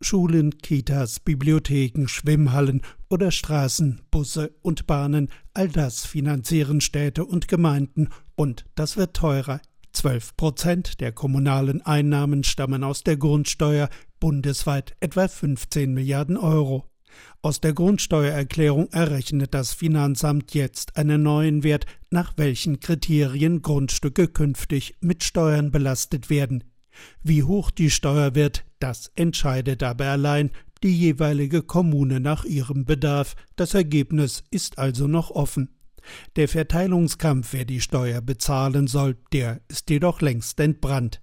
Schulen, Kitas, Bibliotheken, Schwimmhallen oder Straßen, Busse und Bahnen, all das finanzieren Städte und Gemeinden und das wird teurer. Zwölf Prozent der kommunalen Einnahmen stammen aus der Grundsteuer, bundesweit etwa 15 Milliarden Euro. Aus der Grundsteuererklärung errechnet das Finanzamt jetzt einen neuen Wert, nach welchen Kriterien Grundstücke künftig mit Steuern belastet werden. Wie hoch die Steuer wird, das entscheidet aber allein die jeweilige Kommune nach ihrem Bedarf. Das Ergebnis ist also noch offen. Der Verteilungskampf, wer die Steuer bezahlen soll, der ist jedoch längst entbrannt.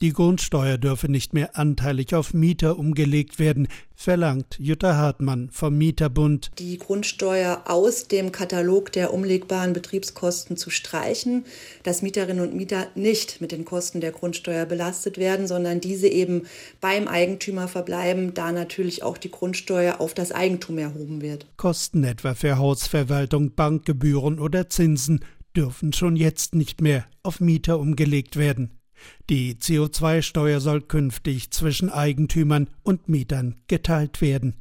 Die Grundsteuer dürfe nicht mehr anteilig auf Mieter umgelegt werden, verlangt Jutta Hartmann vom Mieterbund. Die Grundsteuer aus dem Katalog der umlegbaren Betriebskosten zu streichen, dass Mieterinnen und Mieter nicht mit den Kosten der Grundsteuer belastet werden, sondern diese eben beim Eigentümer verbleiben, da natürlich auch die Grundsteuer auf das Eigentum erhoben wird. Kosten etwa für Hausverwaltung, Bankgebühren oder Zinsen dürfen schon jetzt nicht mehr auf Mieter umgelegt werden. Die CO2-Steuer soll künftig zwischen Eigentümern und Mietern geteilt werden.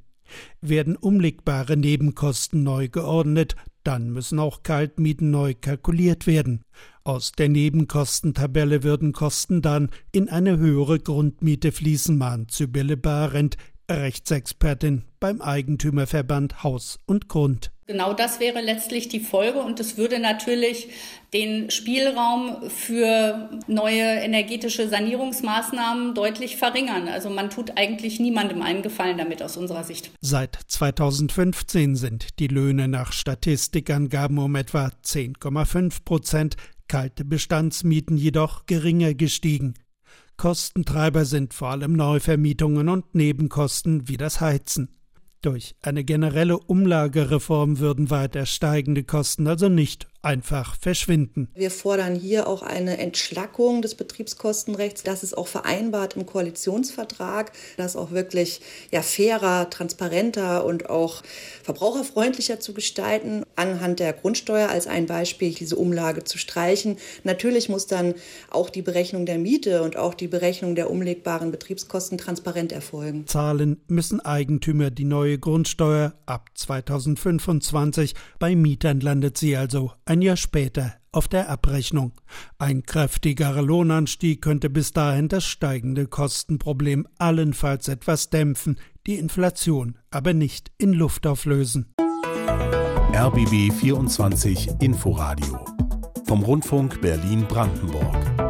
Werden umlegbare Nebenkosten neu geordnet, dann müssen auch Kaltmieten neu kalkuliert werden. Aus der Nebenkostentabelle würden Kosten dann in eine höhere Grundmiete fließen, mahnt Sibylle Barend, Rechtsexpertin beim Eigentümerverband Haus und Grund. Genau das wäre letztlich die Folge und es würde natürlich den Spielraum für neue energetische Sanierungsmaßnahmen deutlich verringern. Also man tut eigentlich niemandem einen Gefallen damit aus unserer Sicht. Seit 2015 sind die Löhne nach Statistikangaben um etwa 10,5 Prozent, kalte Bestandsmieten jedoch geringer gestiegen. Kostentreiber sind vor allem Neuvermietungen und Nebenkosten wie das Heizen. Durch. Eine generelle Umlagereform würden weiter steigende Kosten also nicht einfach verschwinden. Wir fordern hier auch eine Entschlackung des Betriebskostenrechts. Das ist auch vereinbart im Koalitionsvertrag, das auch wirklich ja, fairer, transparenter und auch verbraucherfreundlicher zu gestalten. Anhand der Grundsteuer als ein Beispiel diese Umlage zu streichen. Natürlich muss dann auch die Berechnung der Miete und auch die Berechnung der umlegbaren Betriebskosten transparent erfolgen. Zahlen müssen Eigentümer die neue Grundsteuer ab 2025. Bei Mietern landet sie also ein ein Jahr später auf der Abrechnung. Ein kräftigerer Lohnanstieg könnte bis dahin das steigende Kostenproblem allenfalls etwas dämpfen, die Inflation aber nicht in Luft auflösen. RBB 24 Inforadio vom Rundfunk Berlin-Brandenburg.